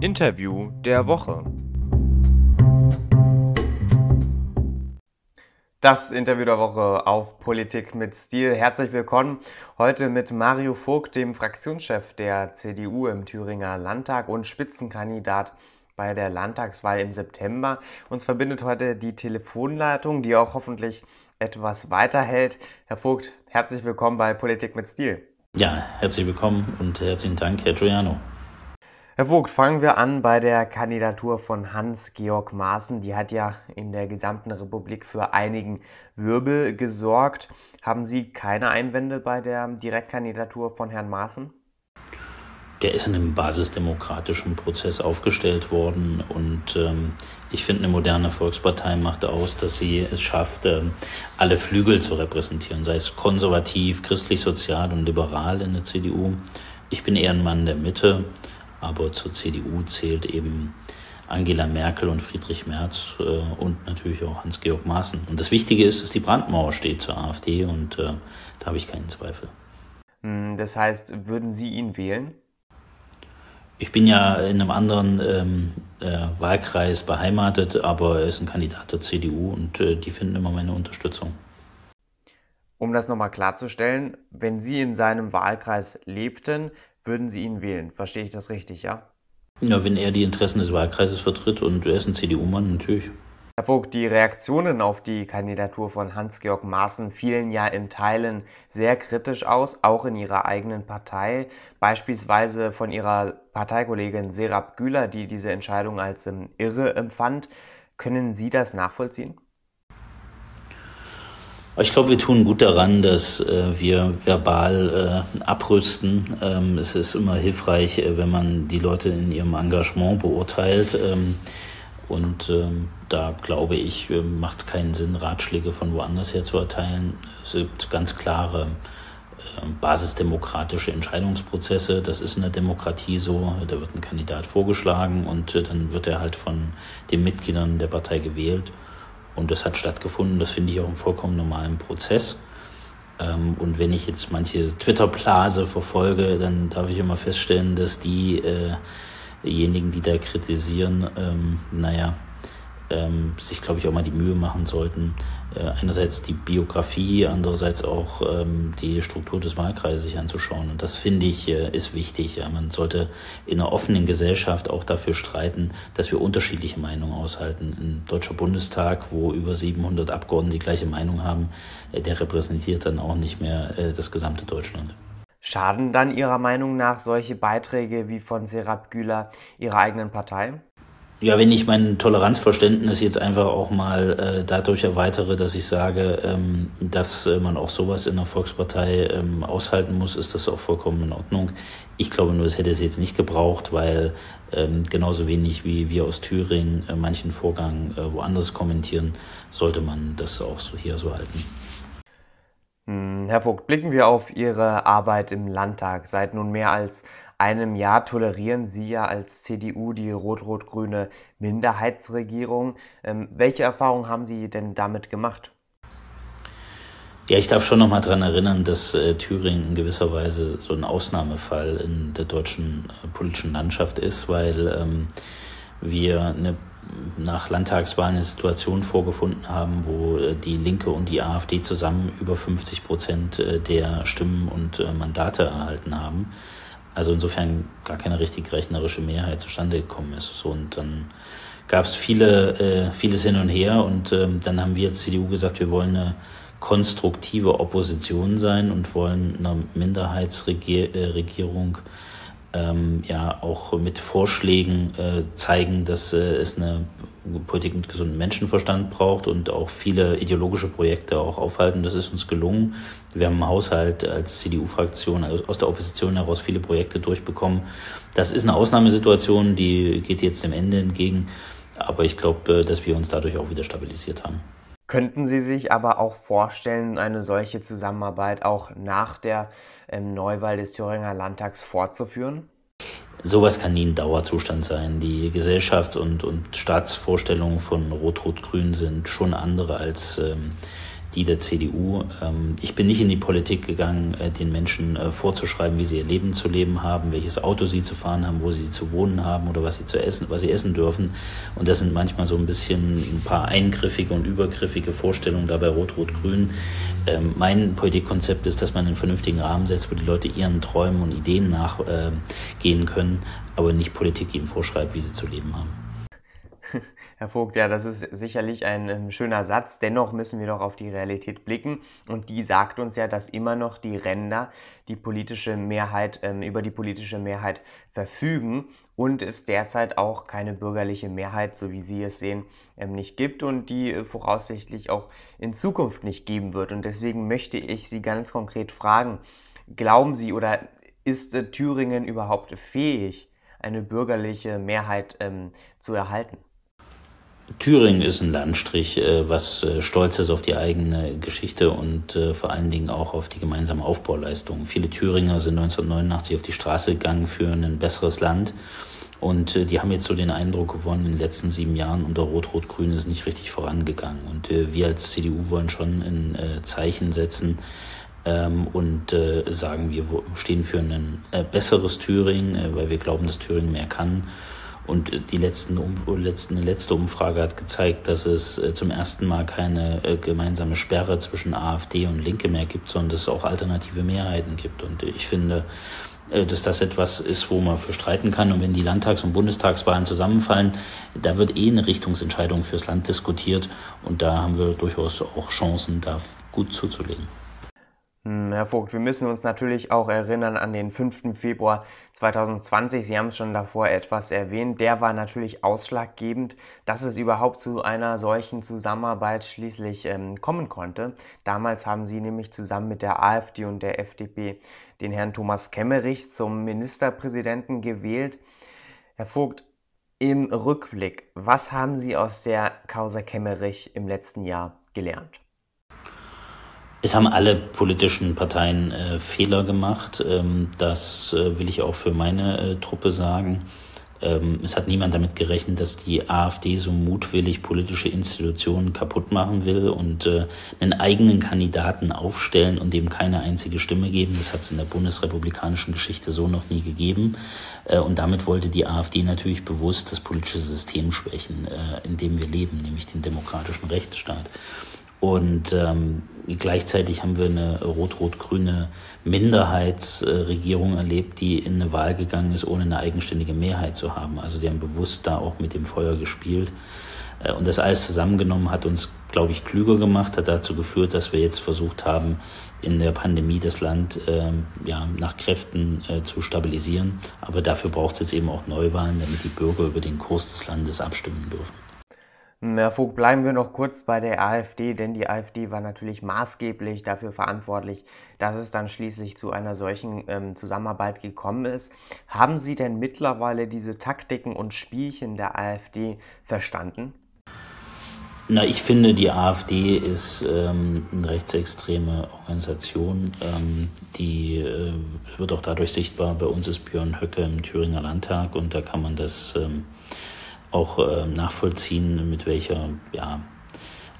Interview der Woche. Das Interview der Woche auf Politik mit Stil. Herzlich willkommen heute mit Mario Vogt, dem Fraktionschef der CDU im Thüringer Landtag und Spitzenkandidat bei der Landtagswahl im September. Uns verbindet heute die Telefonleitung, die auch hoffentlich etwas weiterhält. Herr Vogt, herzlich willkommen bei Politik mit Stil. Ja, herzlich willkommen und herzlichen Dank, Herr Giuliano. Herr Vogt, fangen wir an bei der Kandidatur von Hans-Georg Maaßen. Die hat ja in der gesamten Republik für einigen Wirbel gesorgt. Haben Sie keine Einwände bei der Direktkandidatur von Herrn Maaßen? Der ist in einem basisdemokratischen Prozess aufgestellt worden und ähm, ich finde, eine moderne Volkspartei macht aus, dass sie es schafft, ähm, alle Flügel zu repräsentieren, sei es konservativ, christlich, sozial und liberal in der CDU. Ich bin eher ein Mann der Mitte aber zur CDU zählt eben Angela Merkel und Friedrich Merz äh, und natürlich auch Hans-Georg Maaßen. Und das Wichtige ist, dass die Brandmauer steht zur AfD und äh, da habe ich keinen Zweifel. Hm, das heißt, würden Sie ihn wählen? Ich bin ja in einem anderen ähm, äh, Wahlkreis beheimatet, aber er ist ein Kandidat der CDU und äh, die finden immer meine Unterstützung. Um das nochmal klarzustellen, wenn Sie in seinem Wahlkreis lebten, würden Sie ihn wählen. Verstehe ich das richtig, ja? Ja, wenn er die Interessen des Wahlkreises vertritt und er ist ein CDU-Mann, natürlich. Herr Vogt, die Reaktionen auf die Kandidatur von Hans-Georg Maaßen fielen ja in Teilen sehr kritisch aus, auch in Ihrer eigenen Partei. Beispielsweise von Ihrer Parteikollegin Serap Güler, die diese Entscheidung als irre empfand. Können Sie das nachvollziehen? Ich glaube, wir tun gut daran, dass äh, wir verbal äh, abrüsten. Ähm, es ist immer hilfreich, äh, wenn man die Leute in ihrem Engagement beurteilt. Ähm, und ähm, da glaube ich, äh, macht es keinen Sinn, Ratschläge von woanders her zu erteilen. Es gibt ganz klare äh, basisdemokratische Entscheidungsprozesse. Das ist in der Demokratie so. Da wird ein Kandidat vorgeschlagen und äh, dann wird er halt von den Mitgliedern der Partei gewählt. Und das hat stattgefunden. Das finde ich auch einen vollkommen normalen Prozess. Ähm, und wenn ich jetzt manche Twitter-Blase verfolge, dann darf ich immer feststellen, dass diejenigen, die da kritisieren, ähm, naja, ähm, sich, glaube ich, auch mal die Mühe machen sollten, äh, einerseits die Biografie, andererseits auch ähm, die Struktur des Wahlkreises sich anzuschauen. Und das finde ich äh, ist wichtig. Ja. Man sollte in einer offenen Gesellschaft auch dafür streiten, dass wir unterschiedliche Meinungen aushalten. Ein Deutscher Bundestag, wo über 700 Abgeordnete die gleiche Meinung haben, äh, der repräsentiert dann auch nicht mehr äh, das gesamte Deutschland. Schaden dann Ihrer Meinung nach solche Beiträge wie von Serap Güler Ihrer eigenen Partei? Ja, wenn ich mein Toleranzverständnis jetzt einfach auch mal äh, dadurch erweitere, dass ich sage, ähm, dass äh, man auch sowas in der Volkspartei ähm, aushalten muss, ist das auch vollkommen in Ordnung. Ich glaube nur, es hätte es jetzt nicht gebraucht, weil ähm, genauso wenig wie wir aus Thüringen äh, manchen Vorgang äh, woanders kommentieren, sollte man das auch so hier so halten. Hm, Herr Vogt, blicken wir auf Ihre Arbeit im Landtag. Seit nun mehr als einem Jahr tolerieren Sie ja als CDU die rot-rot-grüne Minderheitsregierung. Ähm, welche Erfahrungen haben Sie denn damit gemacht? Ja, ich darf schon noch mal daran erinnern, dass äh, Thüringen in gewisser Weise so ein Ausnahmefall in der deutschen äh, politischen Landschaft ist, weil ähm, wir eine, nach Landtagswahlen eine Situation vorgefunden haben, wo äh, die Linke und die AfD zusammen über 50 Prozent äh, der Stimmen und äh, Mandate erhalten haben. Also insofern gar keine richtig rechnerische Mehrheit zustande gekommen ist. So, und dann gab es viele, äh, vieles hin und her und ähm, dann haben wir als CDU gesagt, wir wollen eine konstruktive Opposition sein und wollen einer Minderheitsregierung ähm, ja auch mit Vorschlägen äh, zeigen, dass äh, es eine Politik mit gesundem Menschenverstand braucht und auch viele ideologische Projekte auch aufhalten. Das ist uns gelungen. Wir haben im Haushalt als CDU-Fraktion also aus der Opposition heraus viele Projekte durchbekommen. Das ist eine Ausnahmesituation, die geht jetzt dem Ende entgegen. Aber ich glaube, dass wir uns dadurch auch wieder stabilisiert haben. Könnten Sie sich aber auch vorstellen, eine solche Zusammenarbeit auch nach der ähm, Neuwahl des Thüringer Landtags fortzuführen? Sowas kann nie ein Dauerzustand sein. Die Gesellschafts- und, und Staatsvorstellungen von Rot-Rot-Grün sind schon andere als ähm, die der CDU. Ähm, ich bin nicht in die Politik gegangen, äh, den Menschen äh, vorzuschreiben, wie sie ihr Leben zu leben haben, welches Auto sie zu fahren haben, wo sie zu wohnen haben oder was sie zu essen, was sie essen dürfen. Und das sind manchmal so ein bisschen ein paar eingriffige und übergriffige Vorstellungen dabei Rot-Rot-Grün. Ähm, mein Politikkonzept ist, dass man einen vernünftigen Rahmen setzt, wo die Leute ihren Träumen und Ideen nachgehen können, aber nicht Politik ihnen vorschreibt, wie sie zu leben haben. Herr Vogt, ja, das ist sicherlich ein schöner Satz. Dennoch müssen wir doch auf die Realität blicken. Und die sagt uns ja, dass immer noch die Ränder die politische Mehrheit, ähm, über die politische Mehrheit verfügen und es derzeit auch keine bürgerliche Mehrheit, so wie Sie es sehen, ähm, nicht gibt und die äh, voraussichtlich auch in Zukunft nicht geben wird. Und deswegen möchte ich Sie ganz konkret fragen, glauben Sie oder ist äh, Thüringen überhaupt fähig, eine bürgerliche Mehrheit ähm, zu erhalten? Thüringen ist ein Landstrich, äh, was äh, stolz ist auf die eigene Geschichte und äh, vor allen Dingen auch auf die gemeinsame Aufbauleistung. Viele Thüringer sind 1989 auf die Straße gegangen für ein besseres Land. Und die haben jetzt so den Eindruck gewonnen, in den letzten sieben Jahren unter Rot-Rot-Grün ist nicht richtig vorangegangen. Und wir als CDU wollen schon ein Zeichen setzen ähm, und sagen, wir stehen für ein besseres Thüringen, weil wir glauben, dass Thüringen mehr kann und die letzten, letzten, letzte Umfrage hat gezeigt, dass es äh, zum ersten Mal keine äh, gemeinsame Sperre zwischen AfD und Linke mehr gibt, sondern dass es auch alternative Mehrheiten gibt. Und ich finde, äh, dass das etwas ist, wo man für streiten kann. Und wenn die Landtags- und Bundestagswahlen zusammenfallen, da wird eh eine Richtungsentscheidung fürs Land diskutiert. Und da haben wir durchaus auch Chancen, da gut zuzulegen. Herr Vogt, wir müssen uns natürlich auch erinnern an den 5. Februar 2020. Sie haben es schon davor etwas erwähnt. Der war natürlich ausschlaggebend, dass es überhaupt zu einer solchen Zusammenarbeit schließlich ähm, kommen konnte. Damals haben Sie nämlich zusammen mit der AfD und der FDP den Herrn Thomas Kemmerich zum Ministerpräsidenten gewählt. Herr Vogt, im Rückblick, was haben Sie aus der Causa Kemmerich im letzten Jahr gelernt? Es haben alle politischen Parteien äh, Fehler gemacht. Ähm, das äh, will ich auch für meine äh, Truppe sagen. Ähm, es hat niemand damit gerechnet, dass die AfD so mutwillig politische Institutionen kaputt machen will und äh, einen eigenen Kandidaten aufstellen und dem keine einzige Stimme geben. Das hat es in der bundesrepublikanischen Geschichte so noch nie gegeben. Äh, und damit wollte die AfD natürlich bewusst das politische System schwächen, äh, in dem wir leben, nämlich den demokratischen Rechtsstaat. Und ähm, gleichzeitig haben wir eine rot-rot-grüne Minderheitsregierung erlebt, die in eine Wahl gegangen ist, ohne eine eigenständige Mehrheit zu haben. Also die haben bewusst da auch mit dem Feuer gespielt. Äh, und das alles zusammengenommen hat uns, glaube ich, klüger gemacht, hat dazu geführt, dass wir jetzt versucht haben, in der Pandemie das Land äh, ja, nach Kräften äh, zu stabilisieren. Aber dafür braucht es jetzt eben auch Neuwahlen, damit die Bürger über den Kurs des Landes abstimmen dürfen. Herr Vogt, bleiben wir noch kurz bei der AfD, denn die AfD war natürlich maßgeblich dafür verantwortlich, dass es dann schließlich zu einer solchen ähm, Zusammenarbeit gekommen ist. Haben Sie denn mittlerweile diese Taktiken und Spielchen der AfD verstanden? Na, ich finde, die AfD ist ähm, eine rechtsextreme Organisation. Ähm, die äh, wird auch dadurch sichtbar. Bei uns ist Björn Höcke im Thüringer Landtag und da kann man das ähm, auch äh, nachvollziehen, mit welcher ja,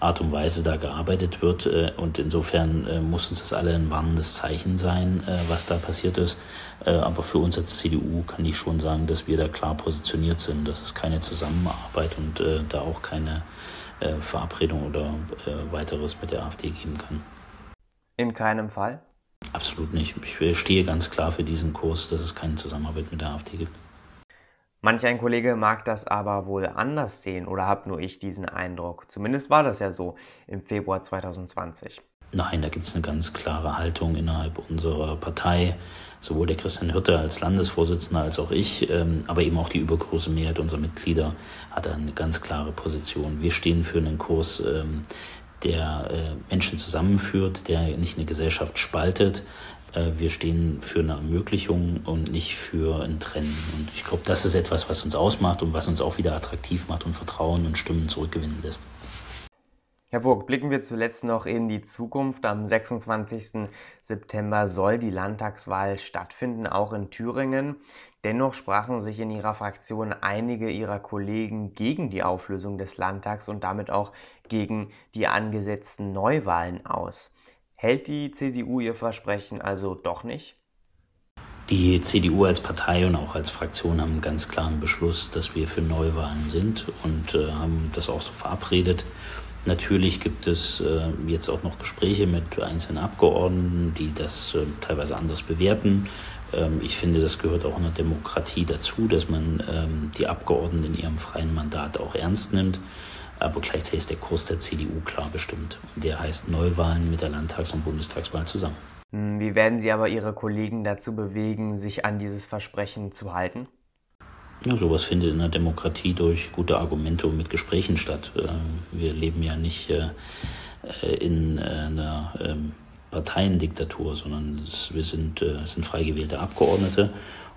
Art und Weise da gearbeitet wird. Äh, und insofern äh, muss uns das alle ein warnendes Zeichen sein, äh, was da passiert ist. Äh, aber für uns als CDU kann ich schon sagen, dass wir da klar positioniert sind, dass es keine Zusammenarbeit und äh, da auch keine Verabredung oder weiteres mit der AfD geben kann. In keinem Fall? Absolut nicht. Ich stehe ganz klar für diesen Kurs, dass es keine Zusammenarbeit mit der AfD gibt. Manch ein Kollege mag das aber wohl anders sehen oder habe nur ich diesen Eindruck. Zumindest war das ja so im Februar 2020. Nein, da gibt es eine ganz klare Haltung innerhalb unserer Partei. Sowohl der Christian Hürte als Landesvorsitzender als auch ich, ähm, aber eben auch die übergroße Mehrheit unserer Mitglieder hat eine ganz klare Position. Wir stehen für einen Kurs, ähm, der äh, Menschen zusammenführt, der nicht eine Gesellschaft spaltet, wir stehen für eine Ermöglichung und nicht für ein Trennen. Und ich glaube, das ist etwas, was uns ausmacht und was uns auch wieder attraktiv macht und Vertrauen und Stimmen zurückgewinnen lässt. Herr Vogt, blicken wir zuletzt noch in die Zukunft. Am 26. September soll die Landtagswahl stattfinden, auch in Thüringen. Dennoch sprachen sich in Ihrer Fraktion einige Ihrer Kollegen gegen die Auflösung des Landtags und damit auch gegen die angesetzten Neuwahlen aus. Hält die CDU ihr Versprechen also doch nicht? Die CDU als Partei und auch als Fraktion haben einen ganz klaren Beschluss, dass wir für Neuwahlen sind und äh, haben das auch so verabredet. Natürlich gibt es äh, jetzt auch noch Gespräche mit einzelnen Abgeordneten, die das äh, teilweise anders bewerten. Ähm, ich finde, das gehört auch in der Demokratie dazu, dass man ähm, die Abgeordneten in ihrem freien Mandat auch ernst nimmt. Aber gleichzeitig ist der Kurs der CDU klar bestimmt. Der heißt Neuwahlen mit der Landtags- und Bundestagswahl zusammen. Hm, wie werden Sie aber Ihre Kollegen dazu bewegen, sich an dieses Versprechen zu halten? Ja, sowas findet in der Demokratie durch gute Argumente und mit Gesprächen statt. Äh, wir leben ja nicht äh, in äh, einer ähm, Parteiendiktatur, sondern wir sind, sind frei gewählte Abgeordnete.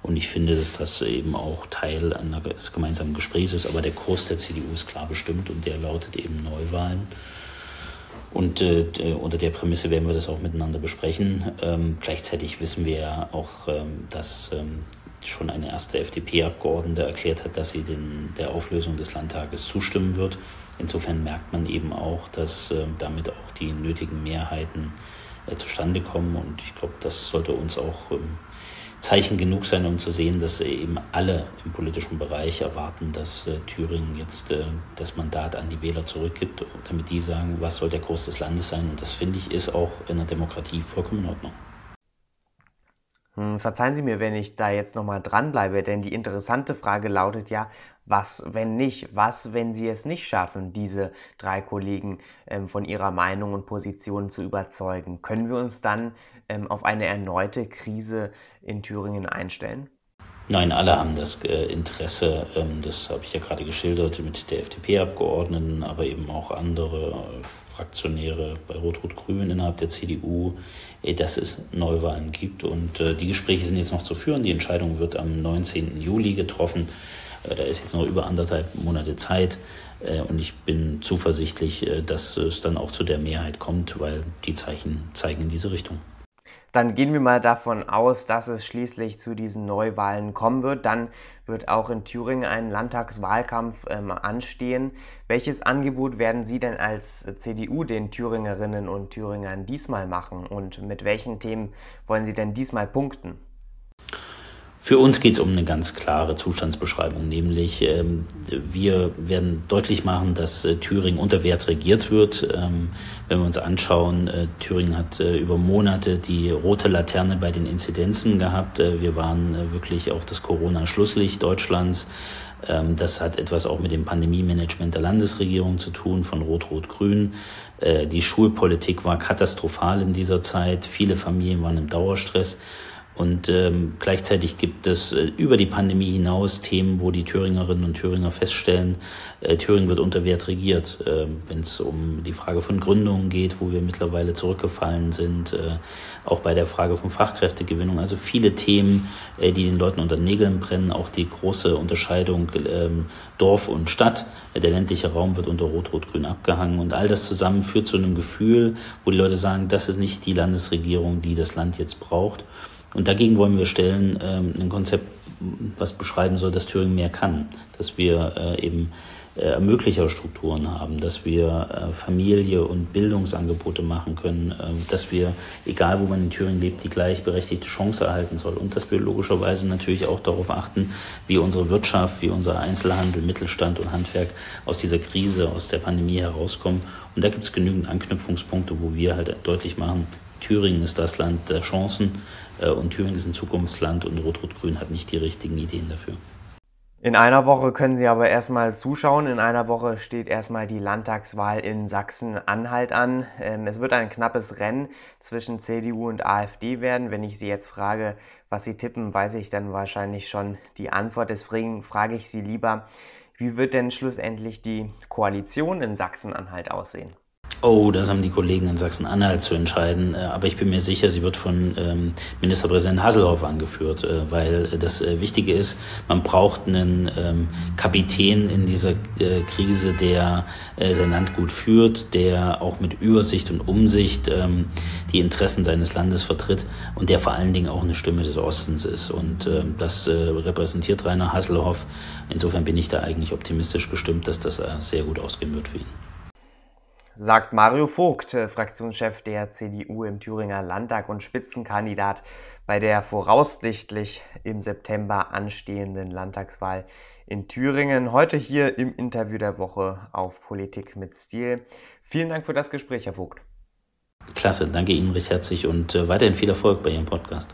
Und ich finde, dass das eben auch Teil eines gemeinsamen Gesprächs ist. Aber der Kurs der CDU ist klar bestimmt und der lautet eben Neuwahlen. Und äh, unter der Prämisse werden wir das auch miteinander besprechen. Ähm, gleichzeitig wissen wir ja auch, ähm, dass ähm, schon eine erste FDP-Abgeordnete erklärt hat, dass sie den, der Auflösung des Landtages zustimmen wird. Insofern merkt man eben auch, dass äh, damit auch die nötigen Mehrheiten äh, zustande kommen. Und ich glaube, das sollte uns auch ähm, Zeichen genug sein, um zu sehen, dass eben alle im politischen Bereich erwarten, dass äh, Thüringen jetzt äh, das Mandat an die Wähler zurückgibt, damit die sagen, was soll der Kurs des Landes sein. Und das finde ich ist auch in der Demokratie vollkommen in Ordnung. Hm, verzeihen Sie mir, wenn ich da jetzt nochmal dranbleibe, denn die interessante Frage lautet ja, was, wenn nicht? Was, wenn Sie es nicht schaffen, diese drei Kollegen ähm, von ihrer Meinung und Position zu überzeugen? Können wir uns dann ähm, auf eine erneute Krise in Thüringen einstellen? Nein, alle haben das äh, Interesse, ähm, das habe ich ja gerade geschildert, mit der FDP-Abgeordneten, aber eben auch andere äh, Fraktionäre bei Rot-Rot-Grün innerhalb der CDU, äh, dass es Neuwahlen gibt. Und die Gespräche sind jetzt noch zu führen. Die Entscheidung wird am 19. Juli getroffen. Da ist jetzt noch über anderthalb Monate Zeit. Und ich bin zuversichtlich, dass es dann auch zu der Mehrheit kommt, weil die Zeichen zeigen in diese Richtung. Dann gehen wir mal davon aus, dass es schließlich zu diesen Neuwahlen kommen wird. Dann wird auch in Thüringen ein Landtagswahlkampf ähm, anstehen. Welches Angebot werden Sie denn als CDU den Thüringerinnen und Thüringern diesmal machen? Und mit welchen Themen wollen Sie denn diesmal punkten? Für uns geht es um eine ganz klare Zustandsbeschreibung, nämlich ähm, wir werden deutlich machen, dass äh, Thüringen unter Wert regiert wird. Ähm, wenn wir uns anschauen, äh, Thüringen hat äh, über Monate die rote Laterne bei den Inzidenzen gehabt. Äh, wir waren äh, wirklich auch das Corona-Schlusslicht Deutschlands. Ähm, das hat etwas auch mit dem Pandemie-Management der Landesregierung zu tun, von Rot-Rot-Grün. Äh, die Schulpolitik war katastrophal in dieser Zeit. Viele Familien waren im Dauerstress. Und ähm, gleichzeitig gibt es äh, über die Pandemie hinaus Themen, wo die Thüringerinnen und Thüringer feststellen, äh, Thüringen wird unter Wert regiert. Äh, Wenn es um die Frage von Gründungen geht, wo wir mittlerweile zurückgefallen sind, äh, auch bei der Frage von Fachkräftegewinnung. Also viele Themen, äh, die den Leuten unter Nägeln brennen. Auch die große Unterscheidung ähm, Dorf und Stadt. Der ländliche Raum wird unter Rot-Rot-Grün abgehangen. Und all das zusammen führt zu einem Gefühl, wo die Leute sagen, das ist nicht die Landesregierung, die das Land jetzt braucht. Und dagegen wollen wir stellen ähm, ein Konzept, was beschreiben soll, dass Thüringen mehr kann, dass wir äh, eben äh, Ermöglicherstrukturen haben, dass wir äh, Familie und Bildungsangebote machen können, äh, dass wir, egal wo man in Thüringen lebt, die gleichberechtigte Chance erhalten soll. Und dass wir logischerweise natürlich auch darauf achten, wie unsere Wirtschaft, wie unser Einzelhandel, Mittelstand und Handwerk aus dieser Krise, aus der Pandemie herauskommen. Und da gibt es genügend Anknüpfungspunkte, wo wir halt deutlich machen, Thüringen ist das Land der Chancen äh, und Thüringen ist ein Zukunftsland und Rot-Rot-Grün hat nicht die richtigen Ideen dafür. In einer Woche können Sie aber erstmal zuschauen. In einer Woche steht erstmal die Landtagswahl in Sachsen-Anhalt an. Ähm, es wird ein knappes Rennen zwischen CDU und AfD werden. Wenn ich Sie jetzt frage, was Sie tippen, weiß ich dann wahrscheinlich schon die Antwort. Deswegen frage ich Sie lieber, wie wird denn schlussendlich die Koalition in Sachsen-Anhalt aussehen? Oh, das haben die Kollegen in Sachsen-Anhalt zu entscheiden. Äh, aber ich bin mir sicher, sie wird von ähm, Ministerpräsident Hasselhoff angeführt, äh, weil das äh, Wichtige ist, man braucht einen ähm, Kapitän in dieser Krise, der sein Land gut führt, der auch mit Übersicht und Umsicht ähm, die Interessen seines Landes vertritt und der vor allen Dingen auch eine Stimme des Ostens ist. Und das repräsentiert Rainer Hasselhoff. Insofern bin ich da eigentlich optimistisch gestimmt, dass das sehr gut ausgehen wird für ihn sagt Mario Vogt, äh, Fraktionschef der CDU im Thüringer Landtag und Spitzenkandidat bei der voraussichtlich im September anstehenden Landtagswahl in Thüringen. Heute hier im Interview der Woche auf Politik mit Stil. Vielen Dank für das Gespräch, Herr Vogt. Klasse, danke Ihnen recht herzlich und äh, weiterhin viel Erfolg bei Ihrem Podcast.